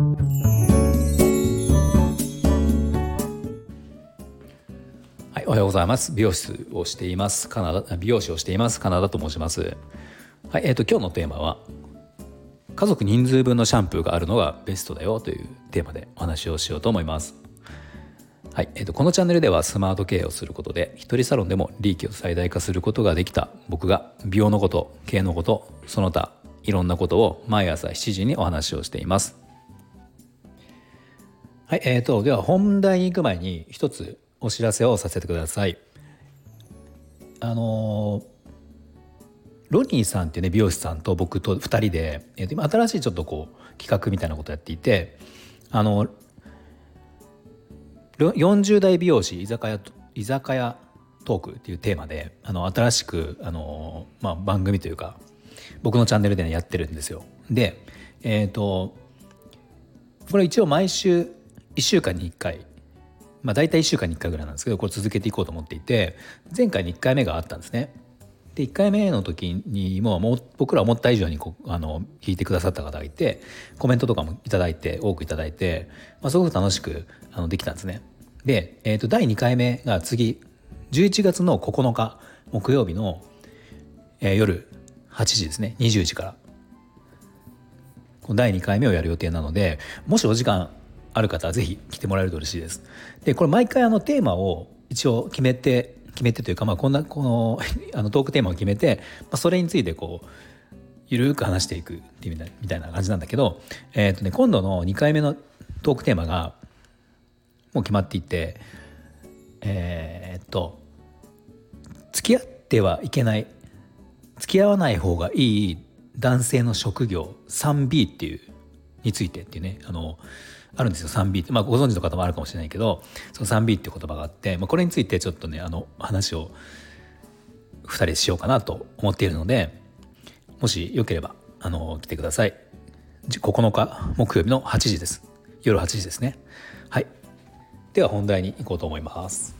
はい、おはようございます。美容室をしています。カナダ美容師をしています。カナダと申します。はいえーと、今日のテーマは家族人数分のシャンプーがあるのがベストだよというテーマでお話をしようと思います。はい、えーと、このチャンネルではスマート経営をすることで一人サロンでも利益を最大化することができた僕が美容のこと経営のことその他いろんなことを毎朝7時にお話をしています。はいえーと、では本題に行く前に一つお知らせをさせてくださいあのロニーさんっていうね美容師さんと僕と2人で、えー、と今新しいちょっとこう企画みたいなことやっていてあの40代美容師居酒屋居酒屋トークっていうテーマであの新しくあの、まあ、番組というか僕のチャンネルで、ね、やってるんですよ。でえっ、ー、とこれ一応毎週1週間に1回まあ大体1週間に1回ぐらいなんですけどこれ続けていこうと思っていて前回に1回目があったんですね。で1回目の時にももう僕ら思った以上にこあの聞いてくださった方がいてコメントとかも頂いて多く頂いて、まあ、すごく楽しくあのできたんですね。で、えー、と第2回目が次11月の9日木曜日の、えー、夜8時ですね20時から第2回目をやる予定なのでもしお時間ある方はぜひ来てもらえると嬉しいです。でこれ毎回あのテーマを一応決めて決めてというか、まあ、こんなこの あのトークテーマを決めて、まあ、それについてこうゆるく話していくっていうみたいな感じなんだけど、えーとね、今度の2回目のトークテーマがもう決まっていてえー、っと付き合ってはいけない付き合わない方がいい男性の職業 3B っていうについてっていうねあのあるんですよ 3B って、まあ、ご存知の方もあるかもしれないけどその 3B っていう言葉があって、まあ、これについてちょっとねあの話を2人しようかなと思っているのでもしよければあの来てください。9日木曜日の8時です。夜8時ですね。はい。では本題に行こうと思います。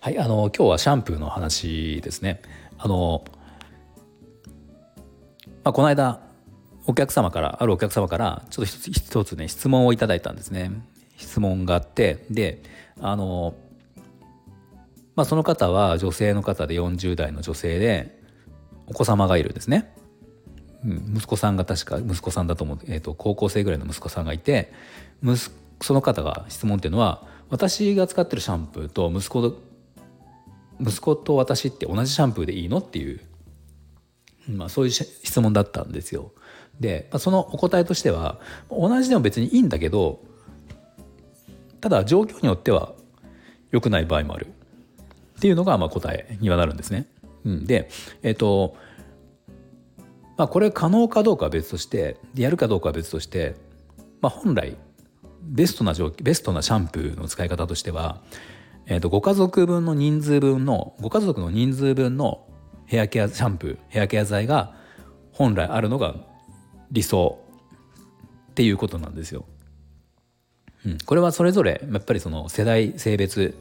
はいあの今日はシャンプーの話ですね。あの、まあ、この間お客様からあるお客様からちょっと一つ一つね質問をいただいたんですね質問があってであのまあその方は女性の方で40代の女性でお子様がいるんですねうん、息子さんが確か息子さんだと思う、えーと、高校生ぐらいの息子さんがいてその方が質問っていうのは私が使ってるシャンプーと息子と息子と私って同じシャンプーでいいのっていう、まあ、そういう質問だったんですよ。で、まあ、そのお答えとしては同じでも別にいいんだけどただ状況によっては良くない場合もあるっていうのがまあ答えにはなるんですね。うん、で、えっ、ー、とまあ、これ可能かどうかは別としてやるかどうかは別として、まあ、本来ベストな状ベストなシャンプーの使い方としては、えー、とご家族分の人数分のご家族の人数分のヘアケアシャンプーヘアケア剤が本来あるのが理想っていうことなんですよ。うん、これはそれぞれやっぱりその世代性別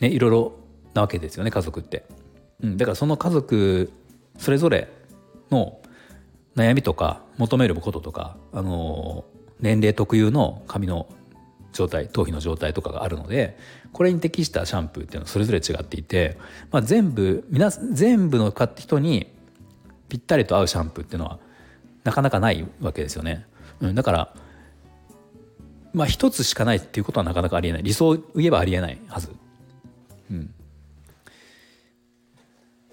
ねいろいろなわけですよね家族って。うん、だからその家族それぞれの悩みとか求めることとか、あの年齢特有の髪の状態頭皮の状態とかがあるのでこれに適したシャンプーっていうのはそれぞれ違っていて、まあ、全部皆全部の人にぴったりと合うシャンプーっていうのはなかなかないわけですよね。うん、だからまあ一つしかないっていうことはなかなかありえない理想を言えばありえないはず。うん、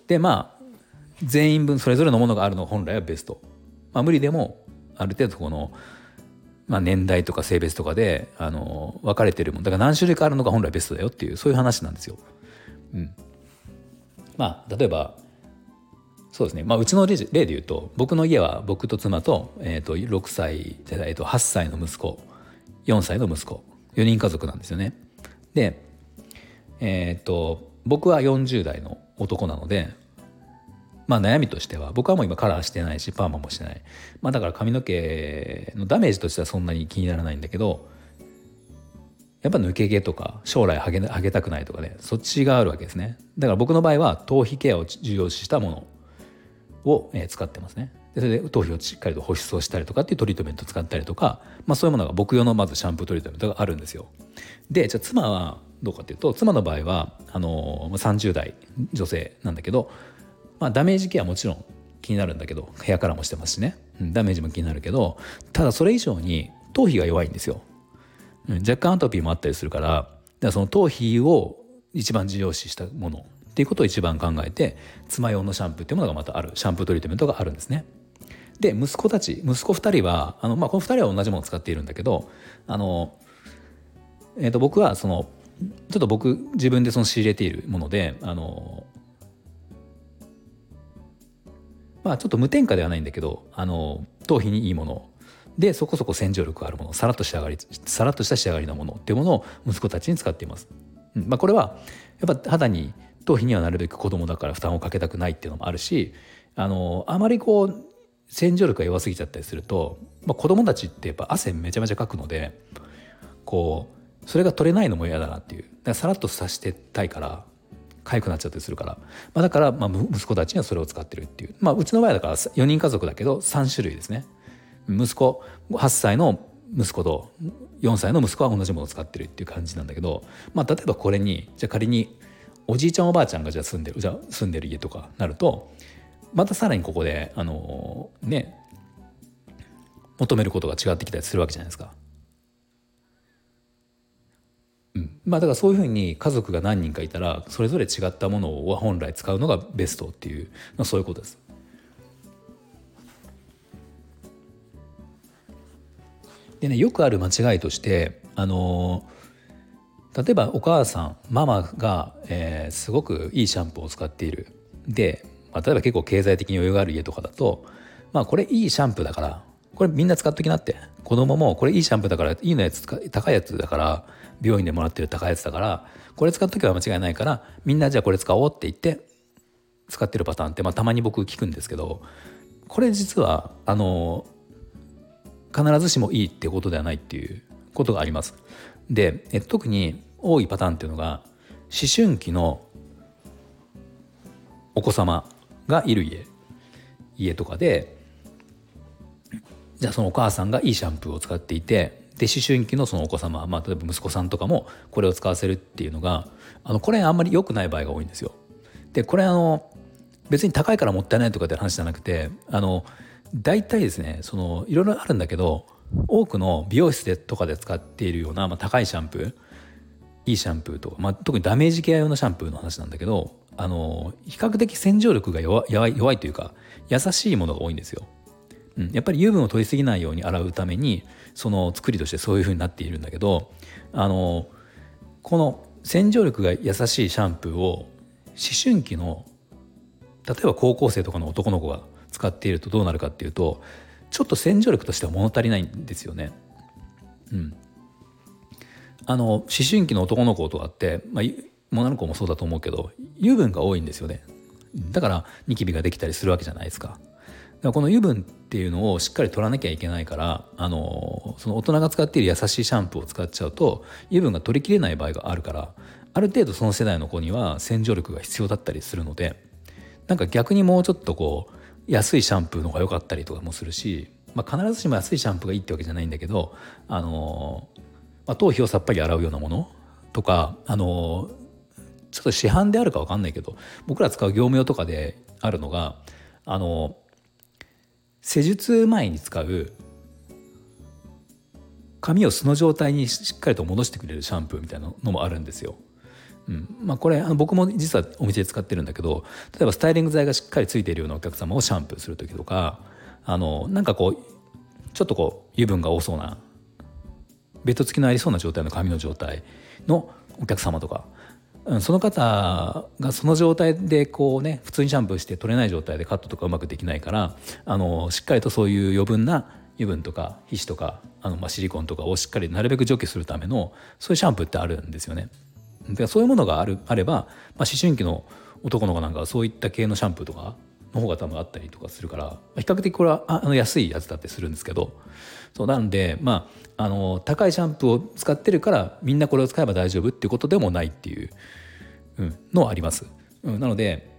でまあ全員分それぞれのものがあるのが本来はベスト、まあ、無理でもある程度この、まあ、年代とか性別とかであの分かれてるもんだから何種類かあるのが本来ベストだよっていうそういう話なんですよ。うん、まあ例えばそうですね、まあ、うちの例で言うと僕の家は僕と妻と,、えー、と6歳、えー、と8歳の息子4歳の息子4人家族なんですよね。で、えっ、ー、と僕は40代の男なのでまあ悩みとしては僕はもう今カラーしてないしパーマもしてない、まあ、だから髪の毛のダメージとしてはそんなに気にならないんだけどやっぱ抜け毛とか将来ハゲハゲたくないとかねそっちがあるわけですね。だから僕の場合は頭皮ケアを重要視したもの。を、使ってますねでそれで頭皮をしっかりと保湿をしたりとかっていうトリートメントを使ったりとか、まあ、そういうものが僕用のまずシャンプートリートメントがあるんですよ。でじゃあ妻はどうかっていうと妻の場合はあの30代女性なんだけど、まあ、ダメージケアもちろん気になるんだけどヘアカラーもしてますしね、ダメージも気になるけどただそれ以上に頭皮が弱いんですよ。若干アトピーもあったりするからだからその頭皮を一番重要視したものっていうことを一番考えて妻用のシャンプーっていうものがまたあるシャンプートリートメントがあるんですね。で息子たち息子2人はあの、まあ、この2人は同じものを使っているんだけどあの、えー、と僕はそのちょっと僕自分でその仕入れているものであのまあちょっと無添加ではないんだけどあの頭皮にいいものでそこそこ洗浄力があるものさらっと仕上がりさらっとした仕上がりのものっていうものを息子たちに使っています。うんまあ、これはやっぱ肌に頭皮にはなるべく子供だから負担をかけたくないっていうのもあるしあのあまりこう洗浄力が弱すぎちゃったりすると、まあ、子供たちってやっぱ汗めちゃめちゃかくのでこうそれが取れないのも嫌だなっていうだからさらっとさしてたいから痒くなっちゃったりするから、まあ、だからまあ息子たちにはそれを使ってるっていうまあうちの場合だから4人家族だけど3種類ですね息子8歳の息子と4歳の息子は同じものを使ってるっていう感じなんだけど、まあ、例えばこれにじゃあ仮におじいちゃんおばあちゃんがじゃ住んでるじゃ住んでる家とかなるとまたさらにここであのね求めることが違ってきたりするわけじゃないですか。うん、まあだからそういうふうに家族が何人かいたらそれぞれ違ったものを本来使うのがベストっていう、まあ、そういうことです。でねよくある間違いとしてあの例えばお母さんママが、えー、すごくいいシャンプーを使っているでまあ、例えば結構経済的に余裕がある家とかだとまあこれいいシャンプーだからこれみんな使っときなって子供もこれいいシャンプーだからいいのやつ高いやつだから病院でもらってる高いやつだからこれ使っとけば間違いないからみんなじゃあこれ使おうって言って使ってるパターンって、まあ、たまに僕聞くんですけどこれ実はあの必ずしもいいってことではないっていうことがあります。でえ特に多いパターンっていうのが思春期のお子様がいる家家とかでじゃあそのお母さんがいいシャンプーを使っていてで思春期のそのお子様、まあ、例えば息子さんとかもこれを使わせるっていうのがあのこれあんまり良くない場合が多いんですよ。でこれあの別に高いからもったいないとかって話じゃなくてあの大体ですねそのいろいろあるんだけど多くの美容室でとかで使っているような、まあ、高いシャンプーいいシャンプーとか、まあ、特にダメージケア用のシャンプーの話なんだけどあの比較的洗浄力が弱いというか優しいものが多いんですよ。うん、やっぱり油分を取りすぎないように洗うためにその作りとしてそういう風になっているんだけどあのこの洗浄力が優しいシャンプーを思春期の例えば高校生とかの男の子が使っているとどうなるかっていうとちょっと洗浄力としては物足りないんですよね。うん、あの思春期の男の子とかって、まあ、女の子もそうだと思うけど油分が多いんですよねだからニキビができたりするわけじゃないですか。だからこの油分っていうのをしっかり取らなきゃいけないからあのその大人が使っている優しいシャンプーを使っちゃうと油分が取りきれない場合があるからある程度その世代の子には洗浄力が必要だったりするのでなんか逆にもうちょっとこう安いシャンプーの方が良かったりとかもするし、まあ、必ずしも安いシャンプーがいいってわけじゃないんだけどあの、まあ、頭皮をさっぱり洗うようなものとかあのちょっと市販であるか分かんないけど僕ら使う業務用とかであるのがあの施術前に使う髪を素の状態にしっかりと戻してくれるシャンプーみたいなのもあるんですよ。うんまあ、これあの僕も実はお店で使ってるんだけど例えばスタイリング剤がしっかりついているようなお客様をシャンプーする時とかあのなんかこうちょっとこう油分が多そうなベッド付きのありそうな状態の髪の状態のお客様とかうんその方がその状態でこうね普通にシャンプーして取れない状態でカットとかうまくできないからあのしっかりとそういう余分な油分とか皮脂とかあの、まあ、シリコンとかをしっかりなるべく除去するためのそういうシャンプーってあるんですよね。でそういうものがあるあれば、まあ、思春期の男の子なんかはそういった系のシャンプーとかの方が多分あったりとかするから比較的これはあの安いやつだってするんですけどそうなんでまああの高いシャンプーを使ってるからみんなこれを使えば大丈夫っていうことでもないっていう、うん、のはあります。うん、なので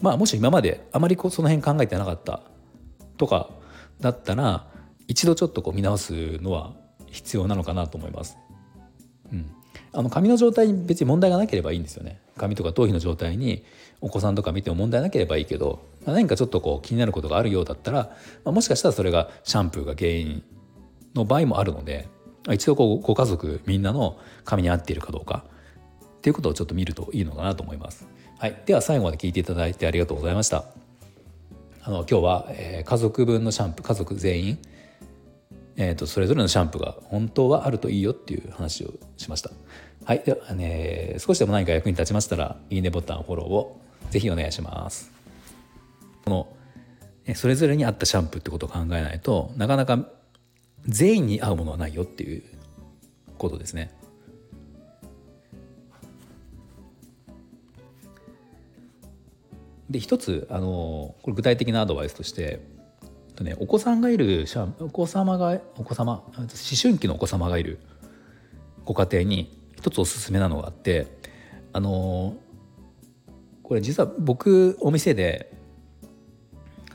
まあもし今まであまりこうその辺考えてなかったとかだったら一度ちょっとこう見直すのは必要なのかなと思います。うん、あの髪の状態に別に問題がなければいいんですよね。髪とか頭皮の状態にお子さんとか見ても問題なければいいけど、まあ、何かちょっとこう気になることがあるようだったら、まあ、もしかしたらそれがシャンプーが原因の場合もあるので一度こうご家族みんなの髪に合っているかどうかっていうことをちょっと見るといいのかなと思います。はい、では最後まで聞いていただいてありがとうございました。あの今日は、えー、家族分のシャンプー家族全員、えーと、それぞれのシャンプーが本当はあるといいよっていう話をしました。はい、では、ね、少しでも何か役に立ちましたらいいねボタンフォローをぜひお願いします。このそれぞれに合ったシャンプーってことを考えないとなかなか全員に合うものはないよっていうことですね。で一つあのこれ具体的なアドバイスとしてと、ね、お子さんがいるお子様がお子様思春期のお子様がいる。ご家庭に一つおすすめなのがあってあのこれ実は僕お店で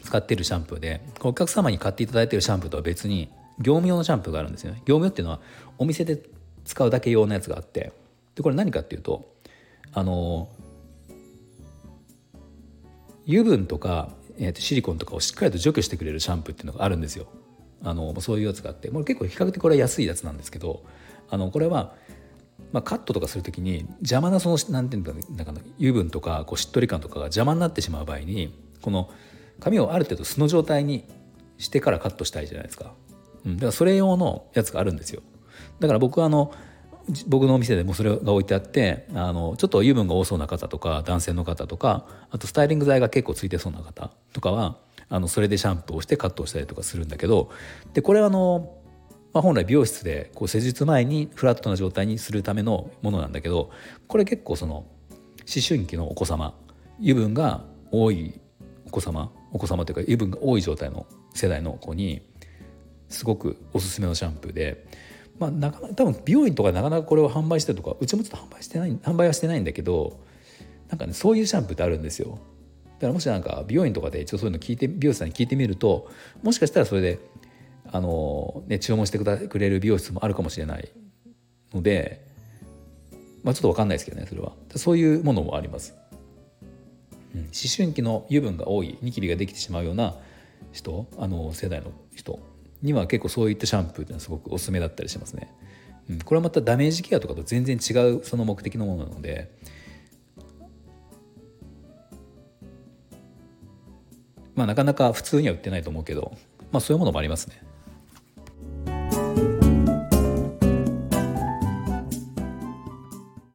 使ってるシャンプーでお客様に買っていただいてるシャンプーとは別に業務用のシャンプーがあるんですよね。業務用っていうのはお店で使うだけ用のやつがあってでこれ何かっていうとあの油分とか、えー、とシリコンとかをしっかりと除去してくれるシャンプーっていうのがあるんですよ。あのそういうやつがあって。もう結構比較的これは安いやつなんですけどあのこれは、まあ、カットとかする時に邪魔なそのなんていうのなんか油分とかこうしっとり感とかが邪魔になってしまう場合にこの髪をある程度素の状態にしてからカットしたいじゃないですか。うん、だからそれ用のやつがあるんですよ。だから僕はあの僕のお店でもそれが置いてあってあのちょっと油分が多そうな方とか男性の方とかあとスタイリング剤が結構ついてそうな方とかはあのそれでシャンプーをしてカットをしたりとかするんだけどでこれはあの、まあ、本来美容室でこう施術前にフラットな状態にするためのものなんだけどこれ結構その思春期のお子様油分が多いお子様お子様というか油分が多い状態の世代の子にすごくおすすめのシャンプーで、まあ、なかなか多分美容院とかなかなかこれを販売してるとかうちもちょっと販売してない販売はしてないんだけどなんかねそういうシャンプーってあるんですよ。だからもしなんか美容院とかで一応そういうの聞いて美容師さんに聞いてみるともしかしたらそれであの、ね、注文してくれる美容室もあるかもしれない。ので、まあ、ちょっと分かんないですけどねそれは。そういうものもあります、うん、思春期の油分が多いニキビができてしまうような人あの世代の人。には結構そういったシャンプーっていうのはすごくおすすめだったりしますね。うん、これはまたダメージケアとかと全然違うその目的のものなのでまあなかなか普通には売ってないと思うけど、まあ、そういうものもありますね。